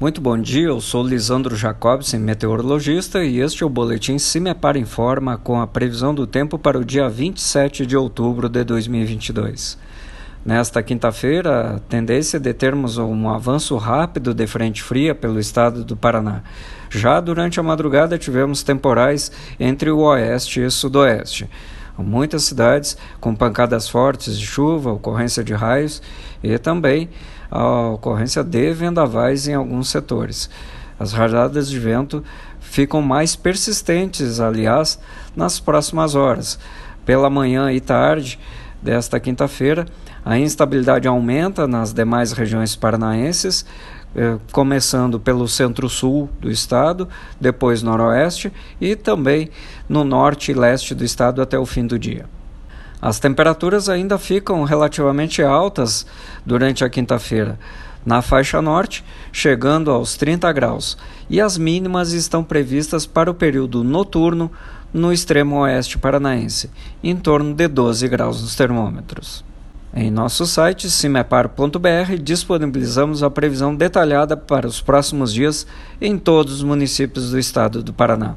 Muito bom dia, eu sou Lisandro Jacobsen, meteorologista, e este é o Boletim Cimepar Informa com a previsão do tempo para o dia 27 de outubro de 2022. Nesta quinta-feira, a tendência é de termos um avanço rápido de frente fria pelo estado do Paraná. Já durante a madrugada tivemos temporais entre o oeste e sudoeste. Muitas cidades com pancadas fortes de chuva, ocorrência de raios e também a ocorrência de vendavais em alguns setores. As rajadas de vento ficam mais persistentes, aliás, nas próximas horas. Pela manhã e tarde desta quinta-feira, a instabilidade aumenta nas demais regiões paranaenses, eh, começando pelo centro-sul do estado, depois noroeste e também no norte e leste do estado até o fim do dia. As temperaturas ainda ficam relativamente altas durante a quinta-feira, na faixa norte, chegando aos 30 graus, e as mínimas estão previstas para o período noturno no extremo oeste paranaense, em torno de 12 graus nos termômetros. Em nosso site cimepar.br disponibilizamos a previsão detalhada para os próximos dias em todos os municípios do estado do Paraná.